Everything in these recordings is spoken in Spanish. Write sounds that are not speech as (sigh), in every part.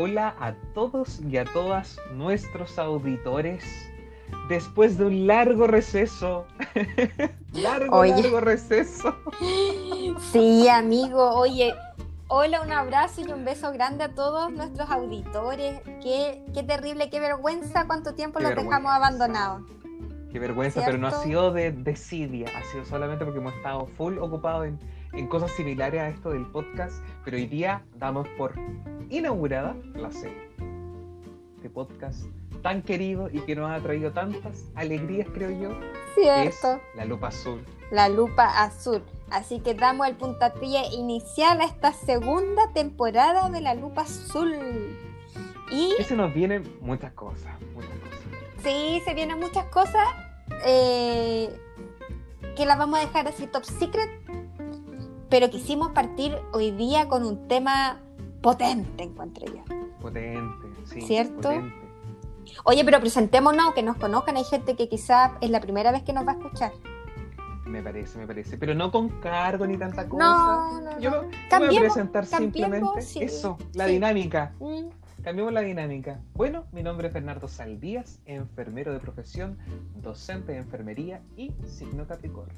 hola a todos y a todas nuestros auditores. Después de un largo receso, (laughs) largo, largo receso. Sí, amigo, oye, hola, un abrazo y un beso grande a todos nuestros auditores. Qué, qué terrible, qué vergüenza cuánto tiempo los dejamos abandonados. Qué vergüenza, pero no ha sido de desidia, ha sido solamente porque hemos estado full ocupados en, en cosas similares a esto del podcast, pero hoy día damos por inaugurada la serie de podcast tan querido y que nos ha traído tantas alegrías, creo yo. Cierto. Es la lupa azul. La lupa azul. Así que damos el puntapié inicial a esta segunda temporada de la lupa azul. Y se nos vienen muchas cosas, muchas cosas. Sí, se vienen muchas cosas eh, que las vamos a dejar así top secret. Pero quisimos partir hoy día con un tema potente, encuentro yo. Potente, sí. ¿Cierto? Oye, pero presentémonos, que nos conozcan. Hay gente que quizá es la primera vez que nos va a escuchar. Me parece, me parece. Pero no con cargo ni tanta cosa. No, no, Yo, voy a presentar simplemente eso, la dinámica. Mm. Cambiamos la dinámica. Bueno, mi nombre es Bernardo Saldías, enfermero de profesión, docente de enfermería y signo Capricornio.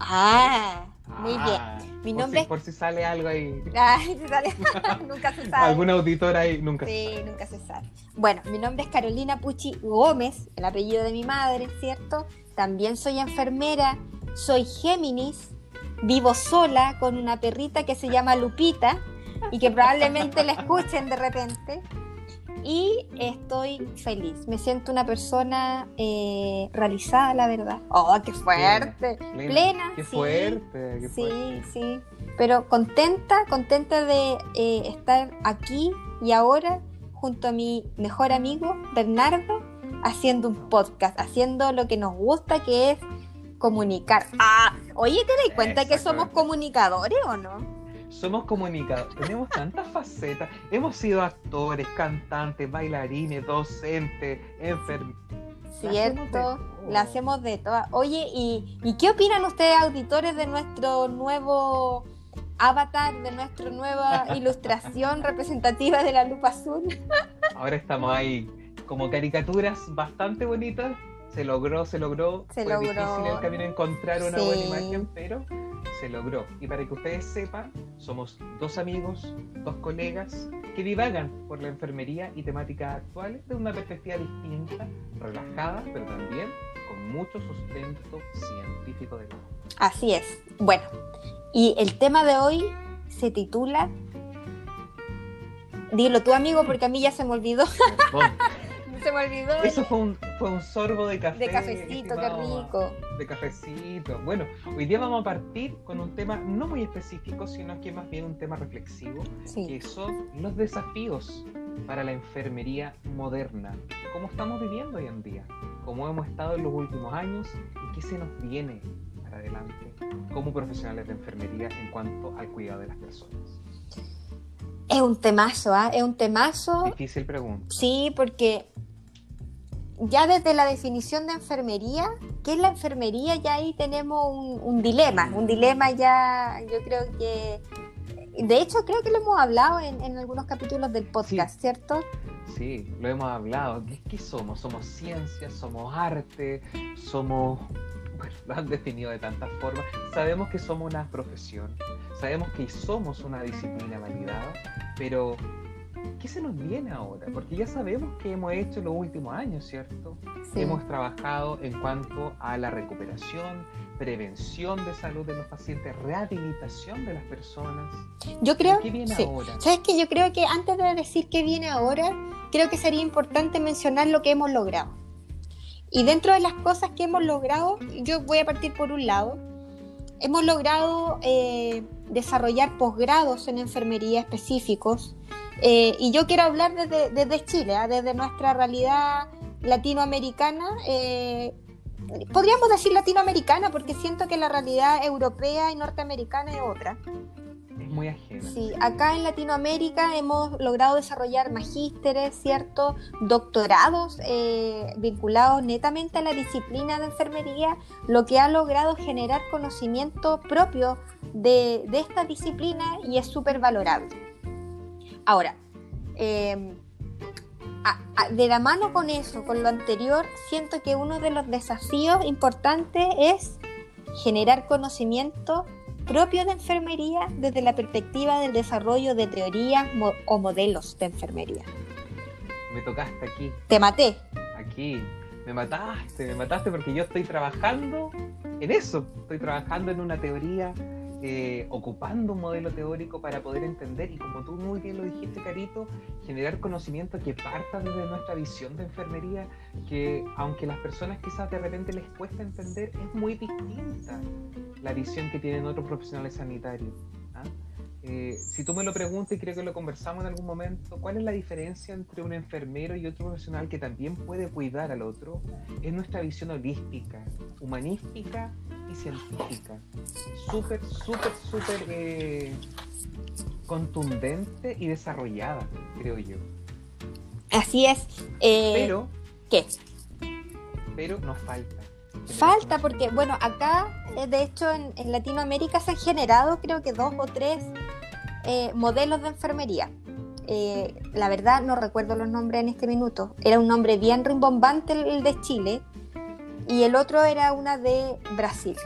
Ah, muy ah, bien. Mi nombre si, por si sale algo ahí. Ah, si sale... (laughs) nunca se sabe. Algún auditor ahí, nunca sí, se sabe. nunca se sabe. Bueno, mi nombre es Carolina Pucci Gómez, el apellido de mi madre, ¿cierto? También soy enfermera, soy Géminis, vivo sola con una perrita que se llama Lupita y que probablemente la escuchen de repente y estoy feliz. Me siento una persona eh, realizada, la verdad. ¡Oh, qué fuerte! Plena. qué fuerte, sí, sí. Pero contenta, contenta de eh, estar aquí y ahora junto a mi mejor amigo, Bernardo, haciendo un podcast, haciendo lo que nos gusta, que es comunicar. Ah, oye, ¿te das cuenta que somos comunicadores o no? Somos comunicadores, tenemos tantas facetas. Hemos sido actores, cantantes, bailarines, docentes, enfermeros. Cierto, la hacemos de todas. Oye, ¿y, qué opinan ustedes, auditores, de nuestro nuevo avatar, de nuestra nueva (laughs) ilustración representativa de la lupa azul? Ahora estamos ahí como caricaturas bastante bonitas. Se logró, se logró. Se Fue logró. difícil el camino encontrar una buena imagen, pero se logró. Y para que ustedes sepan, somos dos amigos, dos colegas que divagan por la enfermería y temáticas actuales de una perspectiva distinta, relajada, pero también con mucho sustento científico de lado. Así es. Bueno, y el tema de hoy se titula... Dilo tú, amigo, porque a mí ya se me olvidó. (laughs) se me olvidó. Eso fue un, fue un sorbo de café. De cafecito, qué rico. De cafecito. Bueno, hoy día vamos a partir con un tema no muy específico, sino que más bien un tema reflexivo, que son los desafíos para la enfermería moderna. ¿Cómo estamos viviendo hoy en día? ¿Cómo hemos estado en los últimos años? ¿Y qué se nos viene para adelante como profesionales de enfermería en cuanto al cuidado de las personas? Es un temazo, ¿ah? Es un temazo. Difícil pregunta. Sí, porque ya desde la definición de enfermería, ¿qué es la enfermería? Ya ahí tenemos un, dilema, un dilema ya, yo creo que, de hecho creo que lo hemos hablado en, algunos capítulos del podcast, ¿cierto? Sí, lo hemos hablado. ¿Qué, somos? ¿Somos ciencia? ¿Somos arte? ¿Somos...? Bueno, lo han definido de tantas formas. Sabemos que somos una profesión, sabemos que somos una disciplina validada, pero ¿qué se nos viene ahora? Porque ya sabemos que hemos hecho los últimos años, ¿cierto? Hemos trabajado en cuanto a la recuperación, prevención de salud de los pacientes, rehabilitación de las personas. Yo creo. ¿Qué viene ahora? ¿Sabes qué? Yo creo que antes de decir qué viene ahora, creo que sería importante mencionar lo que hemos logrado. Y dentro de las cosas que hemos logrado, yo voy a partir por un lado. Hemos logrado eh, desarrollar posgrados en enfermería específicos eh, y yo quiero hablar desde, Chile, ¿ah? desde nuestra realidad latinoamericana. Eh, podríamos decir latinoamericana porque siento que la realidad europea y norteamericana es otra. Es muy ajena. Sí, acá en Latinoamérica hemos logrado desarrollar magísteres, ¿cierto? Doctorados eh, vinculados netamente a la disciplina de enfermería, lo que ha logrado generar conocimiento propio de, de esta disciplina y es súper valorable. Ahora, eh, de la mano con eso, con lo anterior, siento que uno de los desafíos importantes es generar conocimiento propio de enfermería desde la perspectiva del desarrollo de teorías o modelos de enfermería. Me tocaste aquí. Te maté. Aquí. Me mataste, me mataste porque yo estoy trabajando en eso. Estoy trabajando en una teoría eh, ocupando un modelo teórico para poder entender y como tú muy bien lo dijiste, Carito, generar conocimiento que parta desde nuestra visión de enfermería, que aunque las personas quizás de repente les cuesta entender, es muy distinta la visión que tienen otros profesionales sanitarios. Eh, si tú me lo preguntas, y creo que lo conversamos en algún momento, ¿cuál es la diferencia entre un enfermero y otro profesional que también puede cuidar al otro? Es nuestra visión holística, humanística y científica. Súper, súper, súper eh, contundente y desarrollada, creo yo. Así es. Eh, pero. ¿Qué? Pero nos falta. Falta porque, bueno, acá, de hecho, en, en Latinoamérica se han generado creo que dos o tres eh, modelos de enfermería. Eh, la verdad no recuerdo los nombres en este minuto. Era un nombre bien rimbombante el de Chile y el otro era una de Brasil.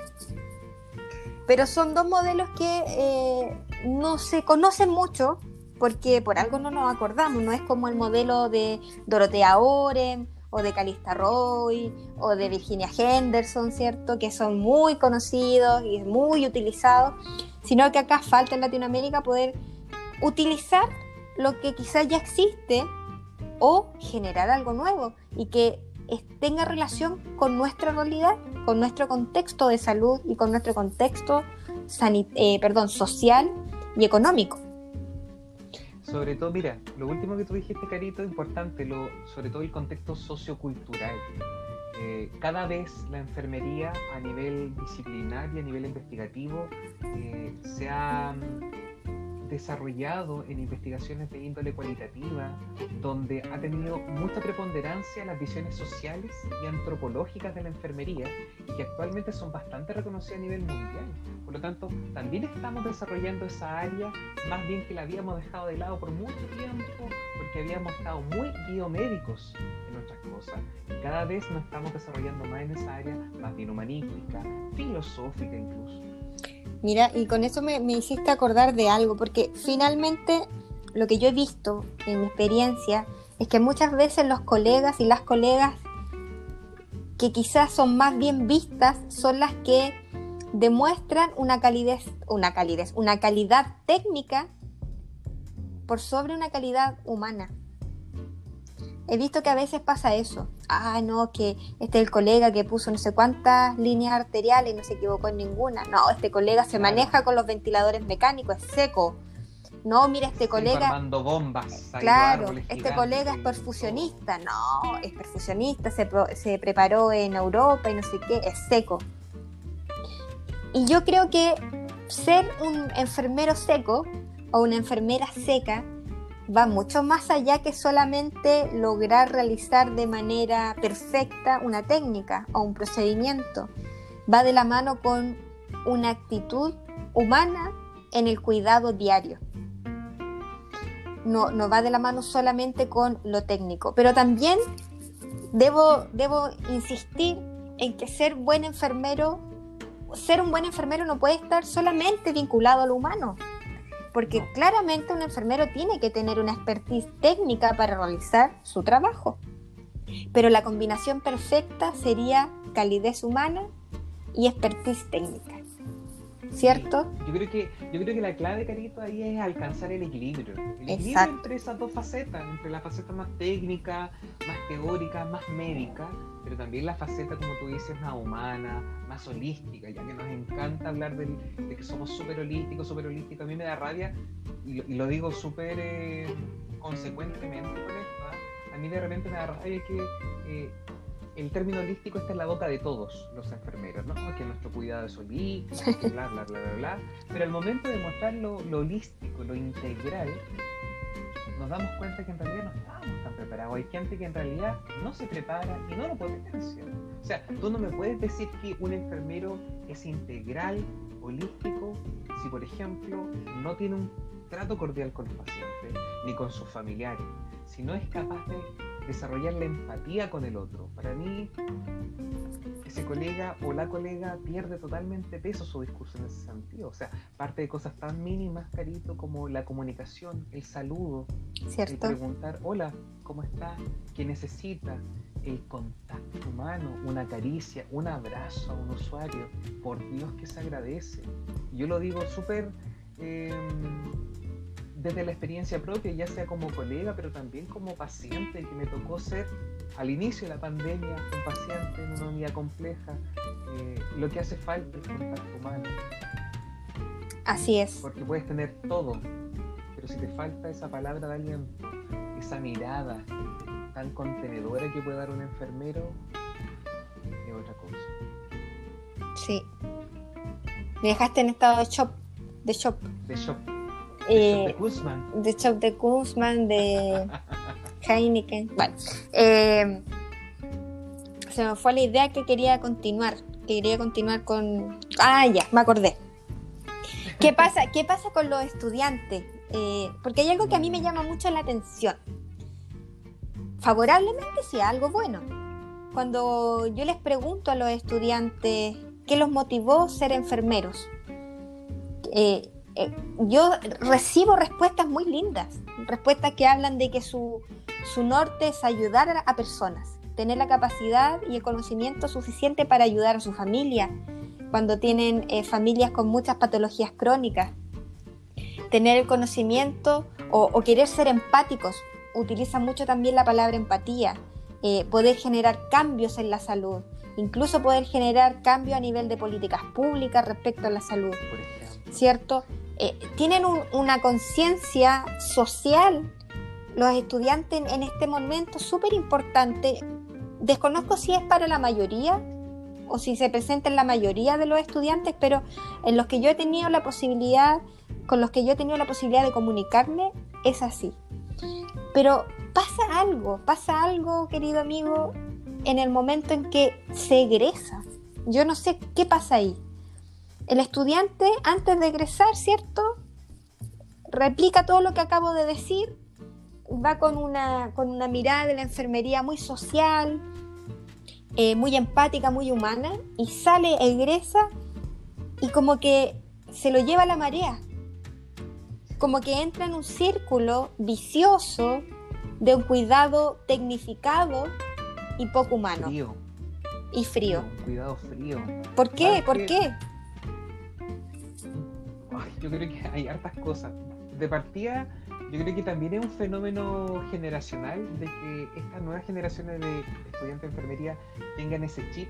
Pero son dos modelos que eh, no se conocen mucho porque por algo no nos acordamos. No es como el modelo de Dorotea Oren o de Calista Roy o de Virginia Henderson, ¿cierto? Que son muy conocidos y muy utilizados sino que acá falta en Latinoamérica poder utilizar lo que quizás ya existe o generar algo nuevo y que tenga relación con nuestra realidad, con nuestro contexto de salud y con nuestro contexto eh, perdón, social y económico. Sobre todo, mira, lo último que tú dijiste, Carito, importante, sobre todo el contexto sociocultural. Eh, cada vez la enfermería a nivel disciplinar y a nivel investigativo eh, se ha desarrollado en investigaciones de índole cualitativa, donde ha tenido mucha preponderancia las visiones sociales y antropológicas de la enfermería que actualmente son bastante reconocidas a nivel mundial. Por lo tanto, también estamos desarrollando esa área, más bien que la habíamos dejado de lado por mucho tiempo, habíamos estado muy biomédicos en nuestras cosas. Y cada vez nos estamos desarrollando más en esa área, más bien humanística, filosófica incluso. Mira, y con eso me, hiciste acordar de algo, porque finalmente lo que yo he visto en mi experiencia es que muchas veces los colegas y las colegas que quizás son más bien vistas son las que demuestran una calidez, una calidez, una calidad técnica por sobre una calidad humana he visto que a veces pasa eso. Ah, no, que este es el colega que puso no sé cuántas líneas arteriales y no se equivocó en ninguna. No, este colega se maneja con los ventiladores mecánicos, es seco. No, mira, este colega. Armando bombas. Claro, este colega es perfusionista. No, es perfusionista, se, se preparó en Europa y no sé qué, es seco. Y yo creo que ser un enfermero seco o una enfermera seca va mucho más allá que solamente lograr realizar de manera perfecta una técnica o un procedimiento. Va de la mano con una actitud humana en el cuidado diario. No, no va de la mano solamente con lo técnico, pero también debo, debo insistir en que ser buen enfermero, ser un buen enfermero no puede estar solamente vinculado a lo humano porque claramente un enfermero tiene que tener una expertise técnica para realizar su trabajo. Pero la combinación perfecta sería calidez humana y expertise técnica. ¿Cierto? Yo creo que yo creo que la clave, Carito, ahí es alcanzar el equilibrio. El equilibrio entre esas dos facetas, entre la faceta más técnica, más teórica, más médica, pero también la faceta, como tú dices, más humana, más holística, ya que nos encanta hablar de que somos súper holísticos, súper holísticos. A mí me da rabia, y lo, digo súper eh, consecuentemente por esto, ¿ah? a mí de repente me da rabia que eh, el término holístico está en la boca de todos los enfermeros, ¿no? Que nuestro cuidado es holístico, (laughs) bla, bla, bla, bla, bla. Pero al momento de mostrar lo, holístico, lo integral, nos damos cuenta que en realidad no estamos tan preparados. Hay gente que en realidad no se prepara y no lo puede potencia. O sea, tú no me puedes decir que un enfermero es integral, holístico, si por ejemplo no tiene un trato cordial con los pacientes ni con sus familiares, si no es capaz de desarrollar la empatía con el otro, para mí ese colega o la colega pierde totalmente peso su discurso en ese sentido. O sea, parte de cosas tan mínimas, Carito, como la comunicación, el saludo, el preguntar, hola, ¿cómo está? ¿Qué necesita? El contacto humano, una caricia, un abrazo a un usuario, por Dios que se agradece. Yo lo digo súper... Em, desde la experiencia propia, ya sea como colega, pero también como paciente, que me tocó ser al inicio de la pandemia un paciente en una unidad compleja. Eh, lo que hace falta es contacto humano. Así es. Porque puedes tener todo, pero si te falta esa palabra de aliento, esa mirada tan contenedora que puede dar un enfermero, es otra cosa. Sí. Me dejaste en estado de shock. De shock. De shock de Kuzman. De Chop de Kuzman, de (laughs) Heineken. Bueno, eh, se me fue la idea que quería continuar. quería continuar con. Ah, ya, me acordé. ¿Qué pasa, qué pasa con los estudiantes? Eh, porque hay algo que a mí me llama mucho la atención. Favorablemente, sí, algo bueno. Cuando yo les pregunto a los estudiantes qué los motivó ser enfermeros, eh, eh, yo recibo respuestas muy lindas, respuestas que hablan de que su, norte es ayudar a, personas, tener la capacidad y el conocimiento suficiente para ayudar a su familia, cuando tienen eh, familias con muchas patologías crónicas, tener el conocimiento o, querer ser empáticos, utiliza mucho también la palabra empatía, eh, poder generar cambios en la salud, incluso poder generar cambios a nivel de políticas públicas respecto a la salud, ¿cierto? Eh, tienen una conciencia social los estudiantes en, este momento súper importante. Desconozco si es para la mayoría o si se presenta en la mayoría de los estudiantes, pero en los que yo he tenido la posibilidad, con los que yo he tenido la posibilidad de comunicarme, es así. Pero pasa algo, pasa algo, querido amigo, en el momento en que se egresa. Yo no sé qué pasa ahí el estudiante, antes de egresar, ¿cierto? Replica todo lo que acabo de decir, va con una, con una mirada de la enfermería muy social, eh, muy empática, muy humana, y sale, egresa, y como que se lo lleva la marea, como que entra en un círculo vicioso de un cuidado tecnificado y poco humano. Frío. Y frío. Un cuidado frío. ¿Por qué? ¿Por qué? Yo creo que hay hartas cosas. De partida, yo creo que también es un fenómeno generacional de que estas nuevas generaciones de estudiantes de enfermería tengan ese chip,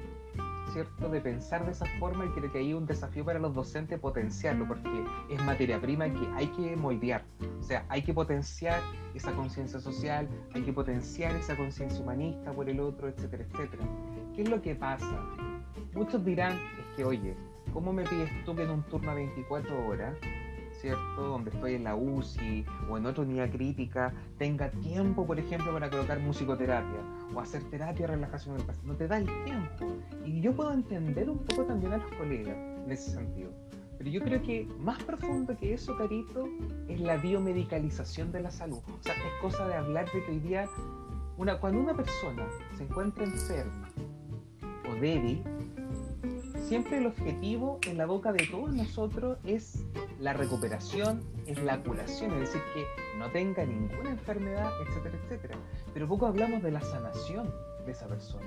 ¿cierto? De pensar de esa forma y creo que hay un desafío para los docentes potenciarlo, porque es materia prima que hay que moldear. O sea, hay que potenciar esa conciencia social, hay que potenciar esa conciencia humanista por el otro, etcétera, etcétera. ¿Qué es lo que pasa? Muchos dirán, es que, oye, ¿cómo me pides tú que en un turno a 24 horas, ¿cierto? Donde estoy en la UCI o en otra unidad crítica, tenga tiempo, por ejemplo, para colocar musicoterapia o hacer terapia de relajación del paciente. No te da el tiempo. Y yo puedo entender un poco también a los colegas en ese sentido. Pero yo creo que más profundo que eso, Carito, es la biomedicalización de la salud. O sea, es cosa de hablar de que hoy día, una, cuando una persona se encuentra enferma o débil, siempre el objetivo en la boca de todos nosotros es la recuperación, es la curación, es decir, que no tenga ninguna enfermedad, etcétera, etcétera. Pero poco hablamos de la sanación de esa persona.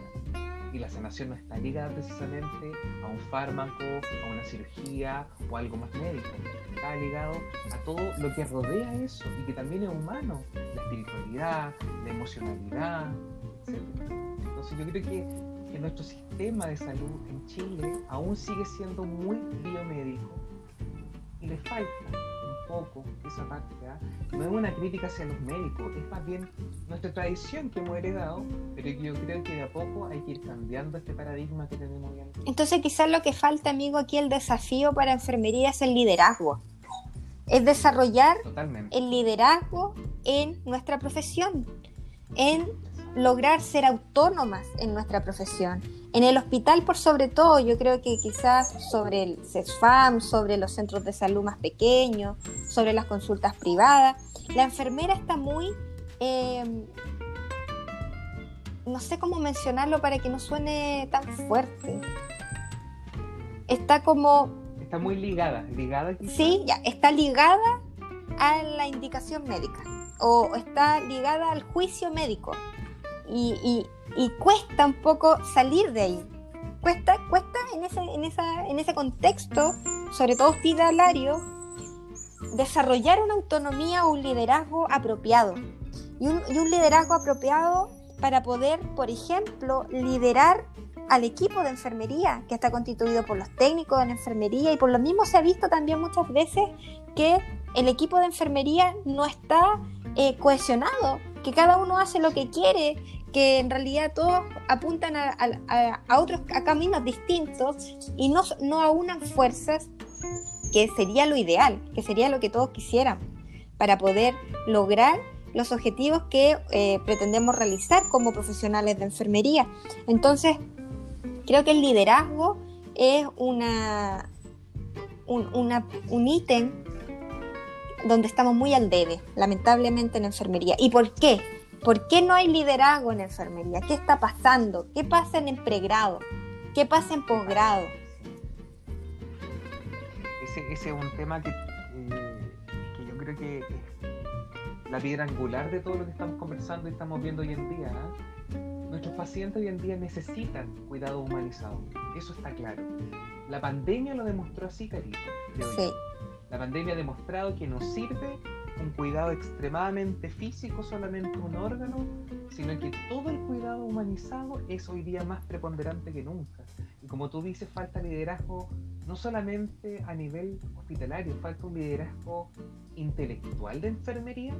Y la sanación no está ligada precisamente a un fármaco, a una cirugía o algo más médico. Está ligado a todo lo que rodea eso y que también es humano. La espiritualidad, la emocionalidad, etc. Entonces yo creo que que nuestro sistema de salud en Chile aún sigue siendo muy biomédico y le falta un poco esa parte. ¿ah? No es una crítica hacia los médicos, es más bien nuestra tradición que hemos heredado, pero yo creo que de a poco hay que ir cambiando este paradigma que tenemos hoy Entonces quizás lo que falta, amigo, aquí el desafío para enfermería es el liderazgo. Es desarrollar el liderazgo en nuestra profesión, en lograr ser autónomas en nuestra profesión. En el hospital, por sobre todo, yo creo que quizás sobre el CESFAM, sobre los centros de salud más pequeños, sobre las consultas privadas, la enfermera está muy... Em, no sé cómo mencionarlo para que no suene tan fuerte. Está como... Está muy ligada, ligada. Sí, ya, está ligada a la indicación médica o está ligada al juicio médico y, cuesta un poco salir de ahí. Cuesta, cuesta en, ese, en, esa, en ese contexto, sobre todo hospitalario, desarrollar una autonomía o un liderazgo apropiado. Y un, y un liderazgo apropiado para poder, por ejemplo, liderar al equipo de enfermería que está constituido por los técnicos de la enfermería y por lo mismo se ha visto también muchas veces que el equipo de enfermería no está eh, cohesionado, que cada uno hace lo que quiere, que en realidad todos apuntan a, otros a caminos distintos y no, no aunan fuerzas, que sería lo ideal, que sería lo que todos quisieran para poder lograr los objetivos que eh, pretendemos realizar como profesionales de enfermería. Entonces, creo que el liderazgo es una, un, un ítem donde estamos muy al debe, lamentablemente en enfermería. ¿Y por qué? ¿Por qué no hay liderazgo en enfermería? ¿Qué está pasando? ¿Qué pasa en el pregrado? ¿Qué pasa en posgrado? Ese, ese, es un tema que, eh, que yo creo que es la piedra angular de todo lo que estamos conversando y estamos viendo hoy en día. ¿ah? Nuestros pacientes hoy en día necesitan cuidado humanizado. Eso está claro. La pandemia lo demostró así, Carito. Sí. La pandemia ha demostrado que no sirve un cuidado extremadamente físico, solamente un órgano, sino que todo el cuidado humanizado es hoy día más preponderante que nunca. Y como tú dices, falta liderazgo no solamente a nivel hospitalario, falta un liderazgo intelectual de enfermería,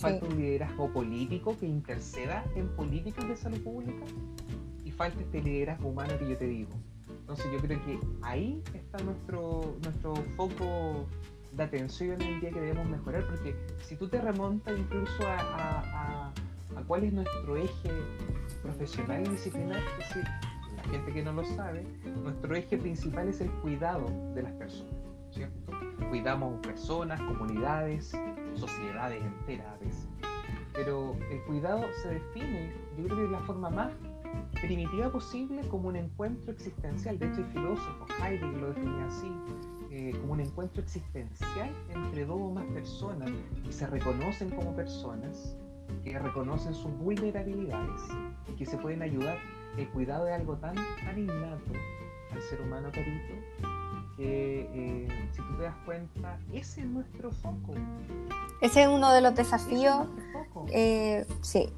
falta un liderazgo político que interceda en políticas de salud pública y falta este liderazgo humano que yo te digo, entonces yo creo que ahí está nuestro, nuestro foco de atención en el día que debemos mejorar, porque si tú te remontas incluso a, cuál es nuestro eje profesional y disciplinar, es decir, la gente que no lo sabe, nuestro eje principal es el cuidado de las personas, ¿cierto? Cuidamos personas, comunidades, sociedades enteras a veces. Pero el cuidado se define, yo creo que de la forma más primitiva posible como un encuentro existencial. De hecho, el filósofo Heidegger lo definía así, eh, como un encuentro existencial entre dos o más personas que se reconocen como personas, que reconocen sus vulnerabilidades y que se pueden ayudar. El cuidado de algo tan, tan innato al ser humano, Carito, que eh, si tú te das cuenta, ese es nuestro foco. Ese es uno de los desafíos. Eh, sí,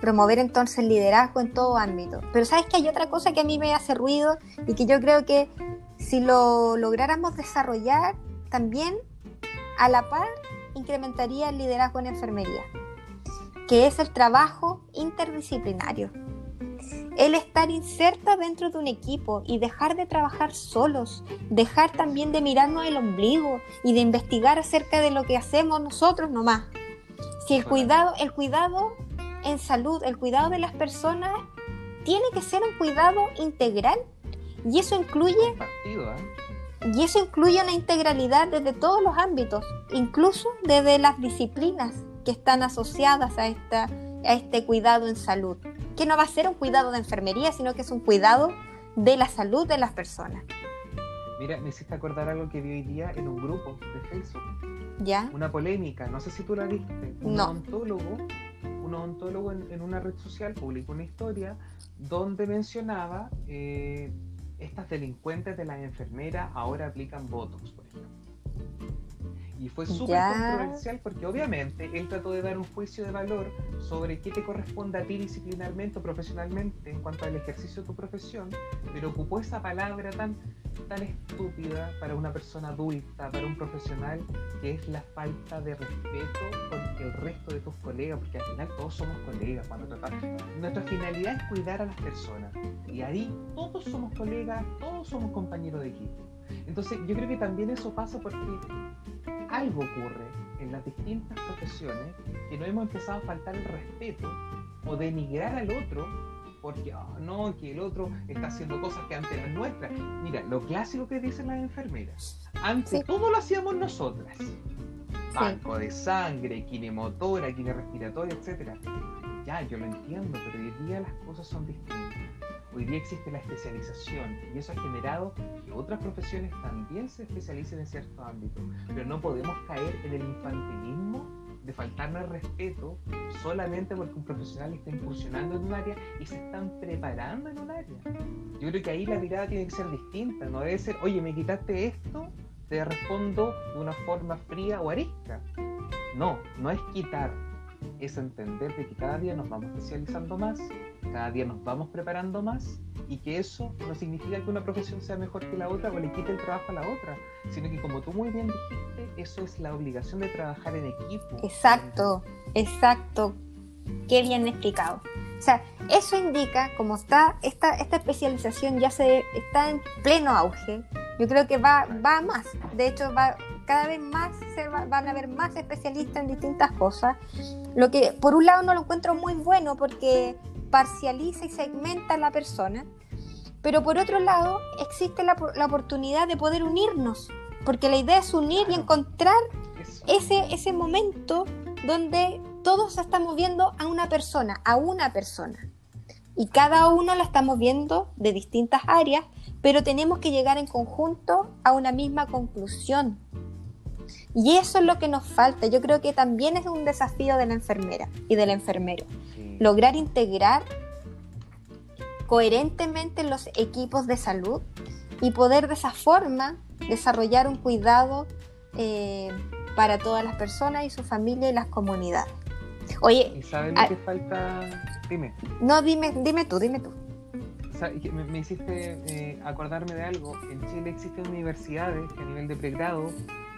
promover entonces el liderazgo en todo ámbito. Pero sabes que hay otra cosa que a mí me hace ruido y que yo creo que si lo lográramos desarrollar también a la par incrementaría el liderazgo en enfermería, que es el trabajo interdisciplinario. El estar inserta dentro de un equipo y dejar de trabajar solos, dejar también de mirarnos el ombligo y de investigar acerca de lo que hacemos nosotros nomás. Si el cuidado, el cuidado en salud, el cuidado de las personas tiene que ser un cuidado integral y eso incluye ¿eh? y eso incluye una integralidad desde todos los ámbitos, incluso desde las disciplinas que están asociadas a esta a este cuidado en salud, que no va a ser un cuidado de enfermería, sino que es un cuidado de la salud de las personas. Mira, me hiciste acordar algo que vi hoy día en un grupo de Facebook. ¿Ya? Una polémica, no sé si tú la viste. Un no. ontólogo un odontólogo en, una red social publicó una historia donde mencionaba eh, estas delincuentes de las enfermeras ahora aplican Botox, por ejemplo. Y fue súper controversial porque obviamente él trató de dar un juicio de valor sobre qué te corresponde a ti disciplinarmente o profesionalmente en cuanto al ejercicio de tu profesión, pero ocupó esa palabra tan, tan estúpida para una persona adulta, para un profesional, que es la falta de respeto con el resto de tus colegas, porque al final todos somos colegas cuando tratamos. Nuestra finalidad es cuidar a las personas y ahí todos somos colegas, todos somos compañeros de equipo. Entonces yo creo que también eso pasa porque algo ocurre en las distintas profesiones que no hemos empezado a faltar el respeto o denigrar al otro porque ah, no, que el otro está haciendo cosas que antes eran nuestras. Mira, lo clásico que dicen las enfermeras, antes todo lo hacíamos nosotras. Banco de sangre, kinemotora, quine respiratoria, etcétera. Ya, yo lo entiendo, pero hoy día las cosas son distintas. Hoy día existe la especialización y eso ha generado que otras profesiones también se especialicen en ciertos ámbitos. Pero no podemos caer en el infantilismo de faltarnos el respeto solamente porque un profesional está incursionando en un área y se están preparando en un área. Yo creo que ahí la mirada tiene que ser distinta, no debe ser, oye, me quitaste esto, te respondo de una forma fría o arisca. No, no es quitar, es entender de que cada día nos vamos especializando más, cada día nos vamos preparando más y que eso no significa que una profesión sea mejor que la otra o le quite el trabajo a la otra, sino que como tú muy bien dijiste, eso es la obligación de trabajar en equipo. Exacto, exacto. Qué bien explicado. O sea, eso indica, como está esta, esta especialización ya se está en pleno auge, yo creo que va, va más. De hecho, va, cada vez más se van a haber más especialistas en distintas cosas. Lo que por un lado no lo encuentro muy bueno porque parcializa y segmenta a la persona, pero por otro lado existe la, la oportunidad de poder unirnos, porque la idea es unir y encontrar ese, ese momento donde todos estamos viendo a una persona, a una persona. Y cada uno la estamos viendo de distintas áreas, pero tenemos que llegar en conjunto a una misma conclusión. Y eso es lo que nos falta. Yo creo que también es un desafío de la enfermera y del enfermero. Lograr integrar coherentemente los equipos de salud y poder de esa forma desarrollar un cuidado eh, para todas las personas y su familia y las comunidades. Oye, ¿y sabes lo que falta? Dime. No, dime, dime tú, dime tú. Me, me hiciste eh, acordarme de algo. En Chile existen universidades que a nivel de pregrado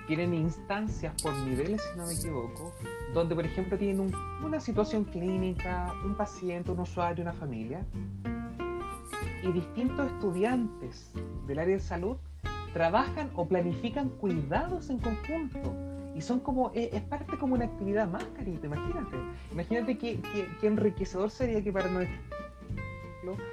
tienen instancias por niveles, si no me equivoco, donde, por ejemplo, tienen una situación clínica, un paciente, un usuario, una familia, y distintos estudiantes del área de salud trabajan o planifican cuidados en conjunto. Y son como, eh, es, parte como una actividad más, carita, imagínate. Imagínate qué, qué, enriquecedor sería que para nosotros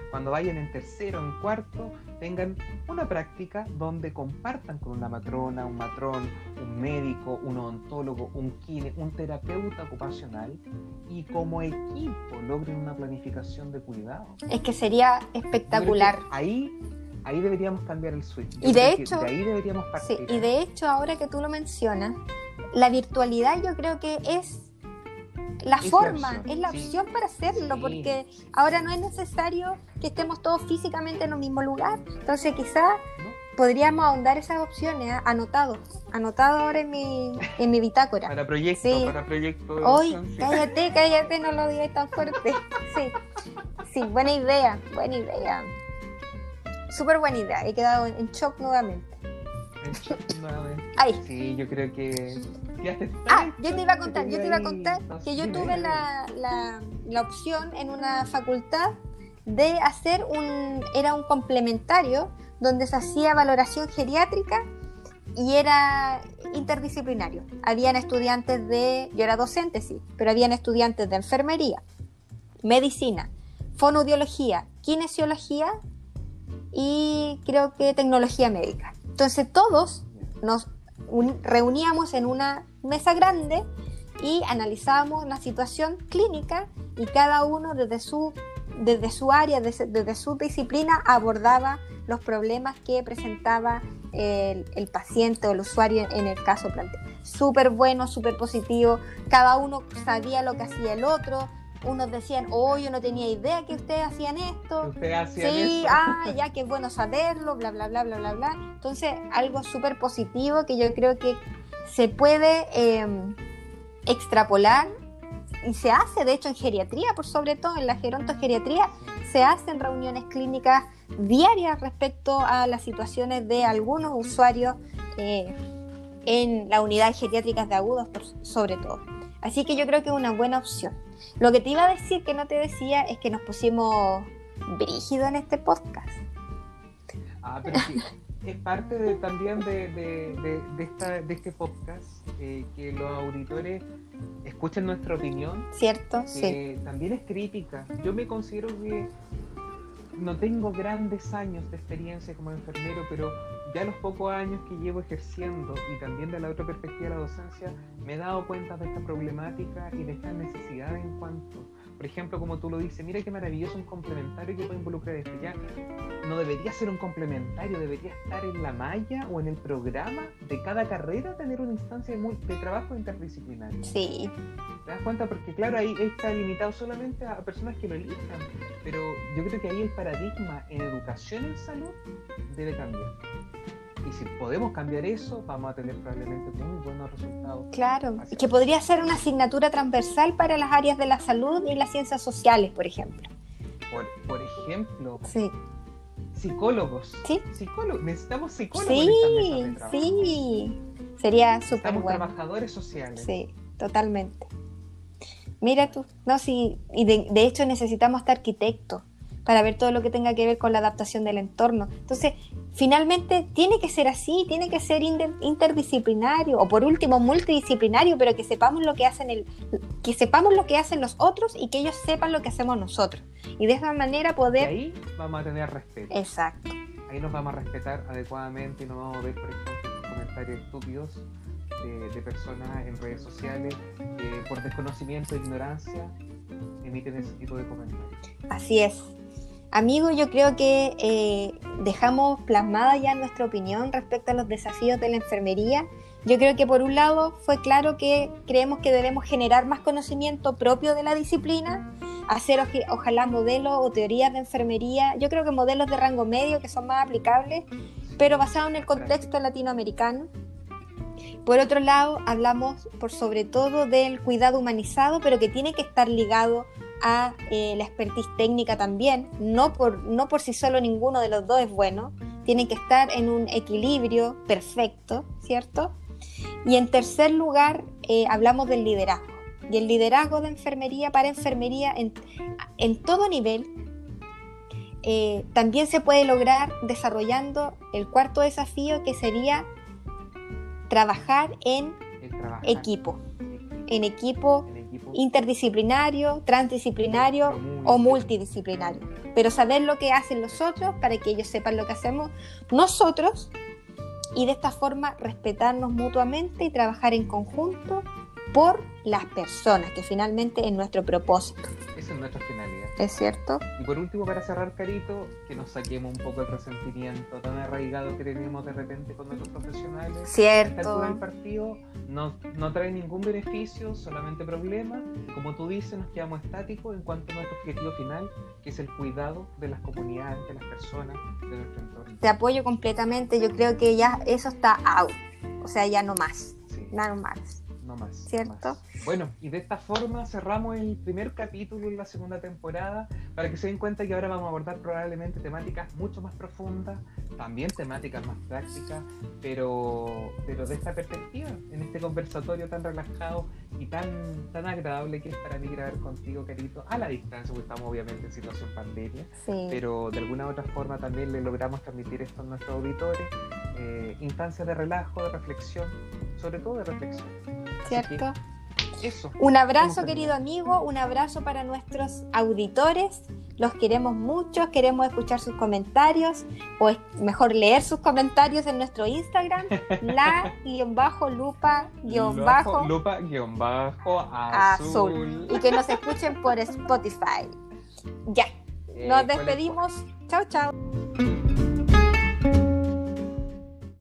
cuando vayan en tercero en cuarto, tengan una práctica donde compartan con una matrona, un matrón, un médico, un odontólogo, un kine, un terapeuta ocupacional y como equipo logren una planificación de cuidado. Es que sería espectacular. Ahí ahí deberíamos cambiar el switch. y de hecho, ahí deberíamos partir. Sí, y de hecho, ahora que tú lo mencionas, la virtualidad yo creo que es la forma, es la opción para hacerlo, porque ahora no es necesario que estemos todos físicamente en el mismo lugar. Entonces, quizás podríamos ahondar esas opciones, ¿eh? anotado, anotado ahora en mi, en mi bitácora. Para proyecto, para proyecto. Hoy, cállate, cállate, no lo digas tan fuerte. Sí, sí, buena idea, buena idea. Súper buena idea, he quedado en shock nuevamente. Ay. Sí, yo creo que Ah, yo te iba a contar, yo te iba a contar que yo tuve la, la, opción en una facultad de hacer un, era un complementario donde se hacía valoración geriátrica y era interdisciplinario. Habían estudiantes de, yo era docente, sí, pero habían estudiantes de enfermería, medicina, fonoaudiología, kinesiología y creo que tecnología médica. Entonces todos nos reuníamos en una mesa grande y analizábamos la situación clínica y cada uno desde su, desde su área, desde, su disciplina abordaba los problemas que presentaba el, paciente o el usuario en el caso planteado. Súper bueno, súper positivo, cada uno sabía lo que hacía el otro, unos decían, oh, yo no tenía idea que ustedes hacían esto. Ustedes hacían sí, ah, ya (laughs) que es bueno saberlo, bla, bla, bla, bla, bla, bla. Entonces, algo súper positivo que yo creo que se puede em, extrapolar y se hace, de hecho, en geriatría, por sobre todo en la gerontogeriatría, se hacen reuniones clínicas diarias respecto a las situaciones de algunos usuarios eh, en la unidad geriátricas de agudos, sobre todo. Así que yo creo que es una buena opción. Lo que te iba a decir que no te decía es que nos pusimos brígido en este podcast. Ah, pero sí. es parte de, también de, de, de, esta, de este podcast eh, que los auditores escuchen nuestra opinión. Cierto, que sí. También es crítica. Yo me considero que no tengo grandes años de experiencia como enfermero, pero ya los pocos años que llevo ejerciendo y también de la otra perspectiva de la docencia, me he dado cuenta de esta problemática y de esta necesidad en cuanto por ejemplo, como tú lo dices, mira qué maravilloso un complementario que puede involucrar esto. Ya no debería ser un complementario, debería estar en la malla o en el programa de cada carrera tener una instancia de, de trabajo interdisciplinario. Sí. ¿Te das cuenta? Porque claro, ahí está limitado solamente a personas que lo elijan, pero yo creo que ahí el paradigma en educación en salud debe cambiar. Y si podemos cambiar eso, vamos a tener probablemente muy buenos resultados. Claro, y que podría ser una asignatura transversal para las áreas de la salud y las ciencias sociales, por ejemplo. Por, por ejemplo, sí. psicólogos. Sí. Psicólogos. Necesitamos psicólogos. Sí, en esta sí. Sería súper bueno. trabajadores sociales. Sí, totalmente. Mira tú, no, sí, y de, de hecho necesitamos hasta arquitectos para ver todo lo que tenga que ver con la adaptación del entorno. Entonces, finalmente tiene que ser así, tiene que ser interdisciplinario o por último multidisciplinario, pero que sepamos lo que hacen el, que sepamos lo que hacen los otros y que ellos sepan lo que hacemos nosotros. Y de esa manera poder y ahí vamos a tener respeto. Exacto. Ahí nos vamos a respetar adecuadamente y no vamos a ver, por ejemplo, comentarios estúpidos de, de personas en redes sociales que por desconocimiento e ignorancia emiten ese tipo de comentarios. Así es. Amigo, yo creo que eh, dejamos plasmada ya nuestra opinión respecto a los desafíos de la enfermería. Yo creo que por un lado fue claro que creemos que debemos generar más conocimiento propio de la disciplina, hacer ojalá modelos o teorías de enfermería, yo creo que modelos de rango medio que son más aplicables, pero basados en el contexto latinoamericano. Por otro lado, hablamos por sobre todo del cuidado humanizado, pero que tiene que estar ligado a eh, la expertise técnica también. No por, no por sí solo ninguno de los dos es bueno, tienen que estar en un equilibrio perfecto, ¿cierto? Y en tercer lugar, eh, hablamos del liderazgo. Y el liderazgo de enfermería para enfermería en, en todo nivel eh, también se puede lograr desarrollando el cuarto desafío que sería trabajar en equipo. En equipo interdisciplinario, transdisciplinario o multidisciplinario. Pero saber lo que hacen los otros para que ellos sepan lo que hacemos nosotros y de esta forma respetarnos mutuamente y trabajar en conjunto por las personas, que finalmente es nuestro propósito. Esa es nuestra finalidad. ¿Es cierto? Y por último, para cerrar, Carito, que nos saquemos un poco el resentimiento tan arraigado que tenemos de repente con nuestros profesionales. Cierto. El partido no, no trae ningún beneficio, solamente problemas. Como tú dices, nos quedamos estáticos en cuanto a nuestro objetivo final, que es el cuidado de las comunidades, de las personas, de nuestro entorno. Te apoyo completamente. Yo creo que ya eso está out. O sea, ya no más. Sí. Nada más no más. ¿Cierto? Bueno, y de esta forma cerramos el primer capítulo de la segunda temporada para que se den cuenta que ahora vamos a abordar probablemente temáticas mucho más profundas, también temáticas más prácticas, pero, pero de esta perspectiva, en este conversatorio tan relajado y tan, tan agradable que es para mí grabar contigo, Carito, a la distancia, porque estamos obviamente en situación pandemia, pero de alguna u otra forma también le logramos transmitir esto a nuestros auditores, eh, instancias de relajo, de reflexión, sobre todo de reflexión. ¿Cierto? Un abrazo, querido amigo, un abrazo para nuestros auditores. Los queremos mucho, queremos escuchar sus comentarios, o mejor leer sus comentarios en nuestro Instagram, (laughs) la-lupa-azul. Y que nos escuchen por Spotify. Ya, nos despedimos. Chao, chao.